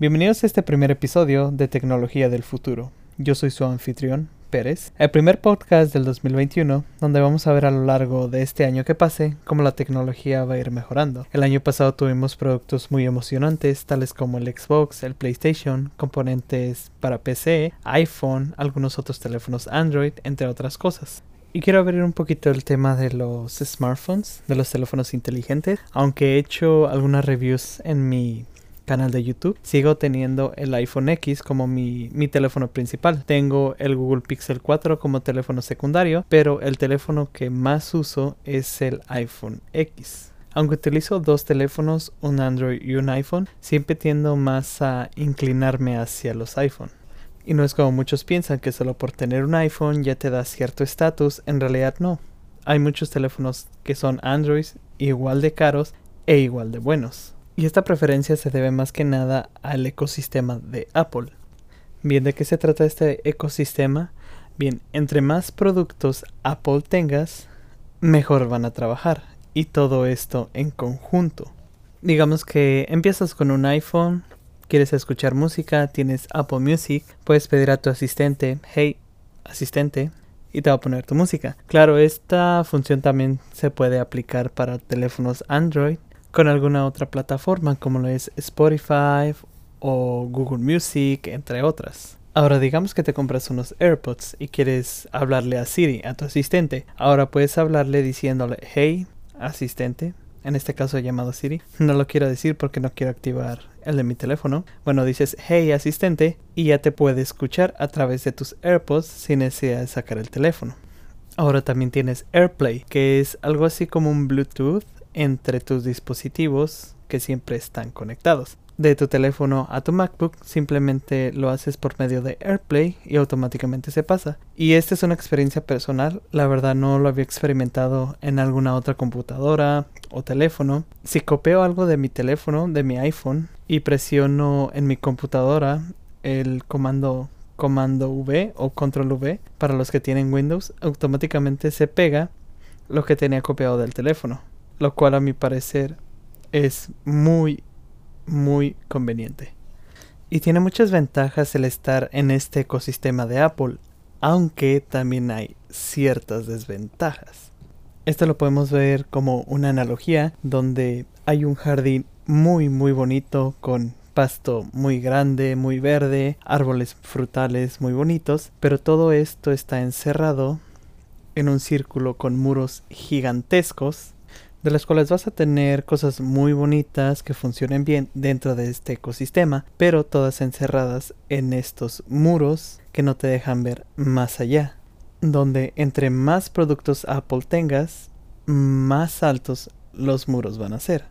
Bienvenidos a este primer episodio de Tecnología del Futuro. Yo soy su anfitrión, Pérez, el primer podcast del 2021 donde vamos a ver a lo largo de este año que pase cómo la tecnología va a ir mejorando. El año pasado tuvimos productos muy emocionantes tales como el Xbox, el PlayStation, componentes para PC, iPhone, algunos otros teléfonos Android, entre otras cosas. Y quiero abrir un poquito el tema de los smartphones, de los teléfonos inteligentes, aunque he hecho algunas reviews en mi canal de YouTube. Sigo teniendo el iPhone X como mi, mi, teléfono principal. Tengo el Google Pixel 4 como teléfono secundario, pero el teléfono que más uso es el iPhone X. Aunque utilizo dos teléfonos, un Android y un iPhone, siempre tiendo más a inclinarme hacia los iPhone. Y no es como muchos piensan que solo por tener un iPhone ya te da cierto estatus, en realidad no. Hay muchos teléfonos que son Android igual de caros e igual de buenos. Y esta preferencia se debe más que nada al ecosistema de Apple. Bien, ¿de qué se trata este ecosistema? Bien, entre más productos Apple tengas, mejor van a trabajar. Y todo esto en conjunto. Digamos que empiezas con un iPhone, quieres escuchar música, tienes Apple Music, puedes pedir a tu asistente, hey, asistente, y te va a poner tu música. Claro, esta función también se puede aplicar para teléfonos Android con alguna otra plataforma como lo es Spotify o Google Music, entre otras. Ahora digamos que te compras unos AirPods y quieres hablarle a Siri, a tu asistente. Ahora puedes hablarle diciéndole, hey, asistente, en este caso llamado Siri. No lo quiero decir porque no quiero activar el de mi teléfono. Bueno, dices, hey, asistente, y ya te puede escuchar a través de tus AirPods sin necesidad de sacar el teléfono. Ahora también tienes AirPlay, que es algo así como un Bluetooth entre tus dispositivos que siempre están conectados. De tu teléfono a tu MacBook simplemente lo haces por medio de AirPlay y automáticamente se pasa. Y esta es una experiencia personal, la verdad no lo había experimentado en alguna otra computadora o teléfono. Si copio algo de mi teléfono, de mi iPhone, y presiono en mi computadora el comando comando V o control V para los que tienen Windows, automáticamente se pega lo que tenía copiado del teléfono lo cual a mi parecer es muy, muy conveniente. Y tiene muchas ventajas el estar en este ecosistema de Apple, aunque también hay ciertas desventajas. Esto lo podemos ver como una analogía donde hay un jardín muy muy bonito con pasto muy grande, muy verde, árboles frutales muy bonitos, pero todo esto está encerrado en un círculo con muros gigantescos de las cuales vas a tener cosas muy bonitas que funcionen bien dentro de este ecosistema, pero todas encerradas en estos muros que no te dejan ver más allá. Donde entre más productos Apple tengas, más altos los muros van a ser.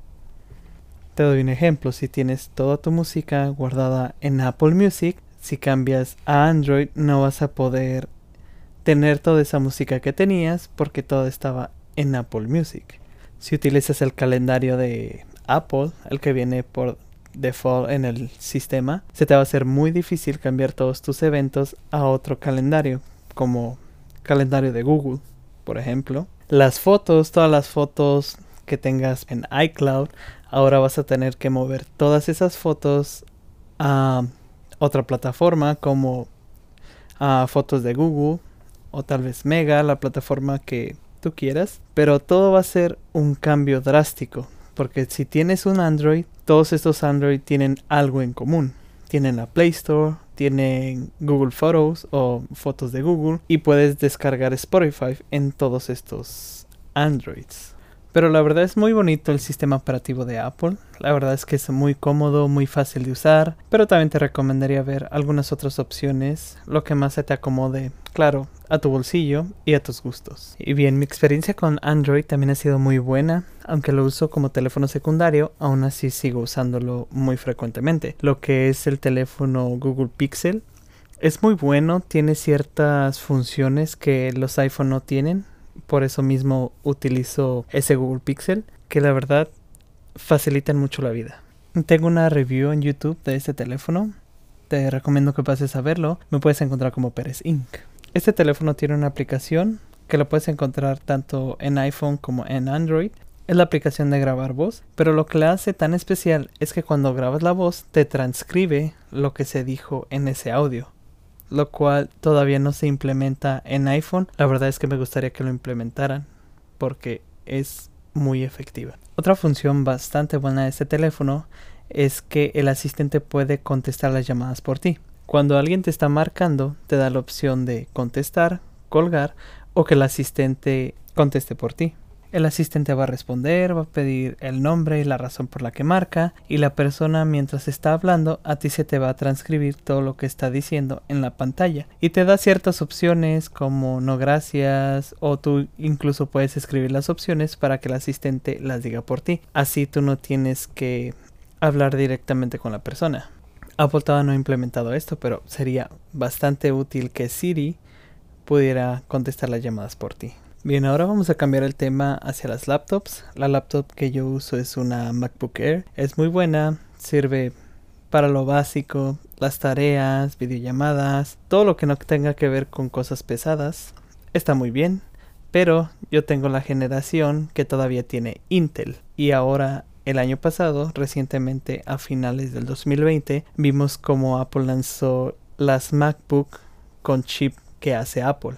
Te doy un ejemplo, si tienes toda tu música guardada en Apple Music, si cambias a Android no vas a poder tener toda esa música que tenías porque todo estaba en Apple Music si utilizas el calendario de Apple, el que viene por default en el sistema, se te va a hacer muy difícil cambiar todos tus eventos a otro calendario, como calendario de Google, por ejemplo. Las fotos, todas las fotos que tengas en iCloud, ahora vas a tener que mover todas esas fotos a otra plataforma como a fotos de Google o tal vez Mega, la plataforma que tú quieras, pero todo va a ser un cambio drástico, porque si tienes un Android, todos estos Android tienen algo en común. Tienen la Play Store, tienen Google Photos o fotos de Google y puedes descargar Spotify en todos estos Androids. Pero la verdad es muy bonito el sistema operativo de Apple. La verdad es que es muy cómodo, muy fácil de usar. Pero también te recomendaría ver algunas otras opciones, lo que más se te acomode, claro, a tu bolsillo y a tus gustos. Y bien, mi experiencia con Android también ha sido muy buena. Aunque lo uso como teléfono secundario, aún así sigo usándolo muy frecuentemente. Lo que es el teléfono Google Pixel. Es muy bueno, tiene ciertas funciones que los iPhone no tienen por eso mismo utilizo ese Google Pixel, que la verdad facilitan mucho la vida. Tengo una review en YouTube de este teléfono. Te recomiendo que pases a verlo. Me puedes encontrar como Pérez Inc. Este teléfono tiene una aplicación que lo puedes encontrar tanto en iPhone como en Android. es la aplicación de grabar voz, pero lo que la hace tan especial es que cuando grabas la voz te transcribe lo que se dijo en ese audio, lo cual todavía no se implementa en iPhone. La verdad es que me gustaría que lo implementaran porque es muy efectiva. Otra función bastante buena de este teléfono es que el asistente puede contestar las llamadas por ti. Cuando alguien te está marcando, te da la opción de contestar, colgar o que el asistente conteste por ti. El asistente va a responder, va a pedir el nombre y la razón por la que marca y la persona mientras está hablando a ti se te va a transcribir todo lo que está diciendo en la pantalla y te da ciertas opciones como no gracias o tú incluso puedes escribir las opciones para que el asistente las diga por ti. Así tú no tienes que hablar directamente con la persona. Apple todavía no ha implementado esto, pero sería bastante útil que Siri pudiera contestar las llamadas por ti. Bien, ahora vamos a cambiar el tema hacia las laptops. La laptop que yo uso es una MacBook Air. Es muy buena, sirve para lo básico, las tareas, videollamadas, todo lo que no tenga que ver con cosas pesadas. Está muy bien, pero yo tengo la generación que todavía tiene Intel y ahora el año pasado, recientemente a finales del 2020, vimos como Apple lanzó las MacBook con chip que hace Apple.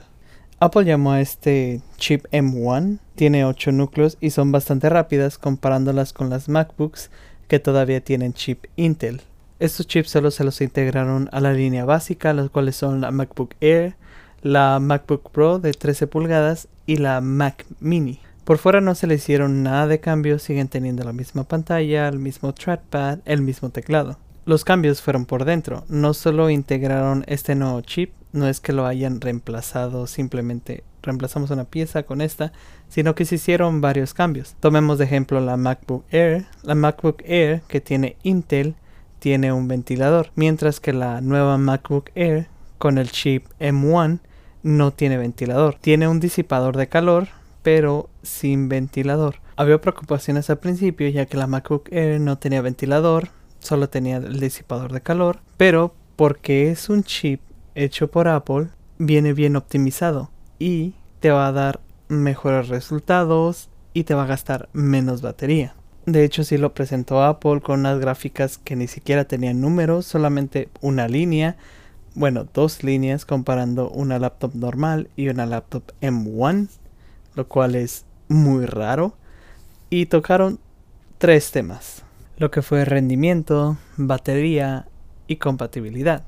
Apple llamó a este chip M1, tiene 8 núcleos y son bastante rápidas comparándolas con las MacBooks que todavía tienen chip Intel. Estos chips solo se los integraron a la línea básica, las cuales son la MacBook Air, la MacBook Pro de 13 pulgadas y la Mac Mini. Por fuera no se le hicieron nada de cambio, siguen teniendo la misma pantalla, el mismo trackpad, el mismo teclado. Los cambios fueron por dentro, no solo integraron este nuevo chip, no es que lo hayan reemplazado simplemente reemplazamos una pieza con esta, sino que se hicieron varios cambios. Tomemos de ejemplo la MacBook Air. La MacBook Air que tiene Intel tiene un ventilador, mientras que la nueva MacBook Air con el chip M1 no tiene ventilador. Tiene un disipador de calor, pero sin ventilador. Había preocupaciones al principio ya que la MacBook Air no tenía ventilador, solo tenía el disipador de calor, pero porque es un chip hecho por Apple viene bien optimizado y te va a dar mejores resultados y te va a gastar menos batería. De hecho, sí lo presentó Apple con unas gráficas que ni siquiera tenían números, solamente una línea, bueno, dos líneas comparando una laptop normal y una laptop M1, lo cual es muy raro. Y tocaron tres temas, lo que fue rendimiento, batería y compatibilidad.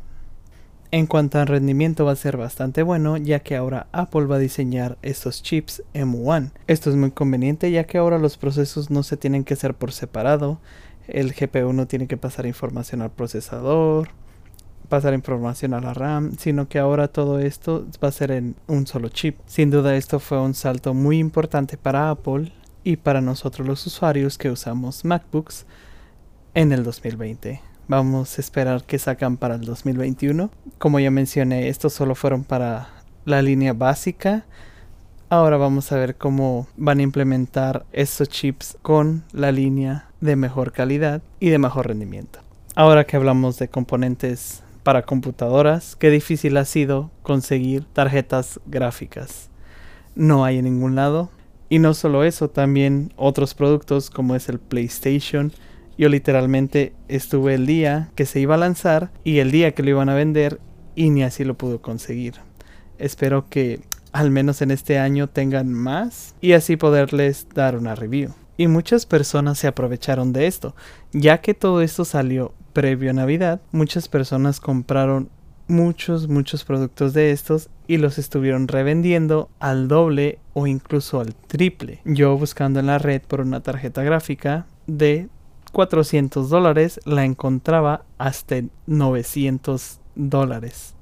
En cuanto al rendimiento va a ser bastante bueno ya que ahora Apple va a diseñar estos chips M1. Esto es muy conveniente ya que ahora los procesos no se tienen que hacer por separado. El GPU no tiene que pasar información al procesador, pasar información a la RAM, sino que ahora todo esto va a ser en un solo chip. Sin duda esto fue un salto muy importante para Apple y para nosotros los usuarios que usamos MacBooks en el 2020. Vamos a esperar que sacan para el 2021. Como ya mencioné, estos solo fueron para la línea básica. Ahora vamos a ver cómo van a implementar estos chips con la línea de mejor calidad y de mejor rendimiento. Ahora que hablamos de componentes para computadoras, qué difícil ha sido conseguir tarjetas gráficas. No hay en ningún lado. Y no solo eso, también otros productos como es el PlayStation yo literalmente estuve el día que se iba a lanzar y el día que lo iban a vender y ni así lo pudo conseguir. Espero que al menos en este año tengan más y así poderles dar una review. Y muchas personas se aprovecharon de esto, ya que todo esto salió previo a Navidad, muchas personas compraron muchos, muchos productos de estos y los estuvieron revendiendo al doble o incluso al triple. Yo buscando en la red por una tarjeta gráfica de 400 dólares la encontraba hasta 900 dólares.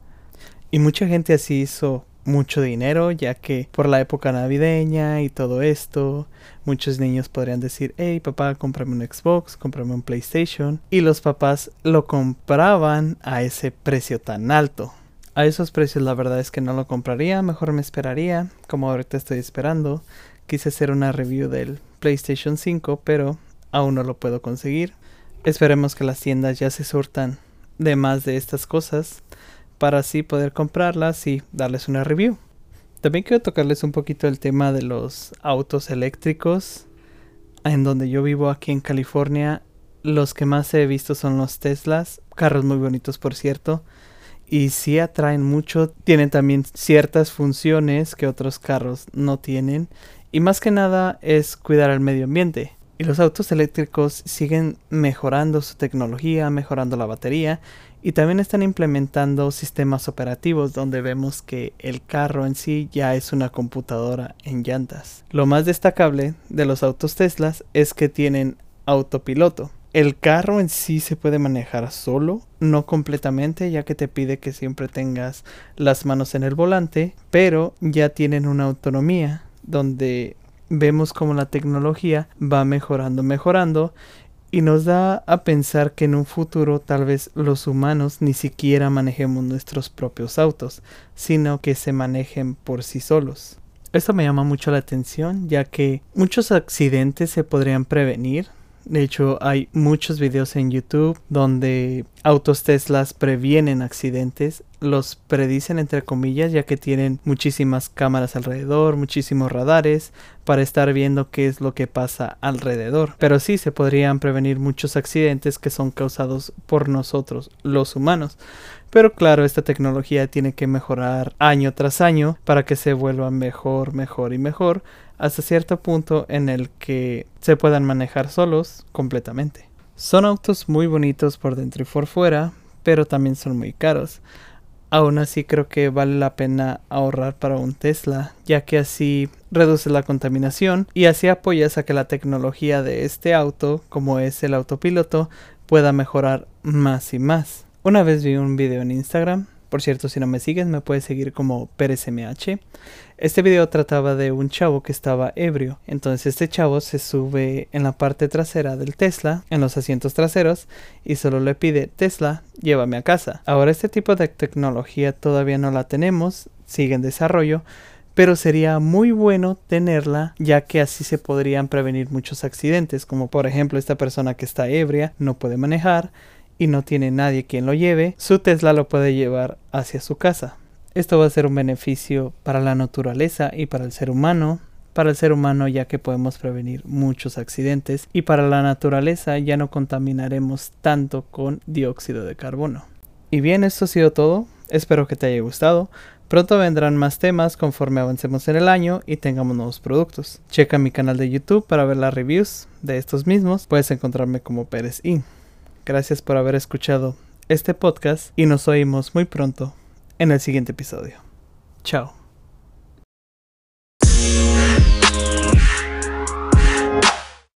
Y mucha gente así hizo mucho dinero, ya que por la época navideña y todo esto, muchos niños podrían decir, hey papá, cómprame un Xbox, cómprame un PlayStation, y los papás lo compraban a ese precio tan alto. A esos precios la verdad es que no lo compraría, mejor me esperaría, como ahorita estoy esperando. Quise hacer una review del PlayStation 5, pero aún no lo puedo conseguir. Esperemos que las tiendas ya se surtan de más de estas cosas para así poder comprarlas y darles una review. También quiero tocarles un poquito el tema de los autos eléctricos. en donde yo vivo aquí en California, los que más he visto son los Teslas, carros muy bonitos por cierto, y sí atraen mucho, tienen también ciertas funciones que otros carros no tienen, y más que nada es cuidar al medio ambiente. Y los autos eléctricos siguen mejorando su tecnología, mejorando la batería y también están implementando sistemas operativos donde vemos que el carro en sí ya es una computadora en llantas. Lo más destacable de los autos Teslas es que tienen autopiloto. El carro en sí se puede manejar solo, no completamente, ya que te pide que siempre tengas las manos en el volante, pero ya tienen una autonomía donde vemos como la tecnología va mejorando, mejorando y nos da a pensar que en un futuro tal vez los humanos ni siquiera manejemos nuestros propios autos, sino que se manejen por sí solos. Esto me llama mucho la atención ya que muchos accidentes se podrían prevenir de hecho, hay muchos videos en YouTube donde autos Teslas previenen accidentes, los predicen entre comillas, ya que tienen muchísimas cámaras alrededor, muchísimos radares para estar viendo qué es lo que pasa alrededor. Pero sí se podrían prevenir muchos accidentes que son causados por nosotros, los humanos. Pero claro, esta tecnología tiene que mejorar año tras año para que se vuelva mejor, mejor y mejor hasta cierto punto en el que se puedan manejar solos completamente. Son autos muy bonitos por dentro y por fuera, pero también son muy caros. Aún así creo que vale la pena ahorrar para un Tesla, ya que así reduce la contaminación y así apoyas a que la tecnología de este auto, como es el autopiloto, pueda mejorar más y más. Una vez vi un video en Instagram por cierto, si no me sigues, me puedes seguir como PérezMH. Este video trataba de un chavo que estaba ebrio. Entonces este chavo se sube en la parte trasera del Tesla, en los asientos traseros, y solo le pide, Tesla, llévame a casa. Ahora este tipo de tecnología todavía no la tenemos, sigue en desarrollo, pero sería muy bueno tenerla ya que así se podrían prevenir muchos accidentes, como por ejemplo esta persona que está ebria no puede manejar, y no tiene nadie quien lo lleve, su Tesla lo puede llevar hacia su casa. Esto va a ser un beneficio para la naturaleza y para el ser humano. Para el ser humano ya que podemos prevenir muchos accidentes y para la naturaleza ya no contaminaremos tanto con dióxido de carbono. Y bien, esto ha sido todo. Espero que te haya gustado. Pronto vendrán más temas conforme avancemos en el año y tengamos nuevos productos. Checa mi canal de YouTube para ver las reviews de estos mismos. Puedes encontrarme como Pérez I. Gracias por haber escuchado este podcast y nos oímos muy pronto en el siguiente episodio. Chao.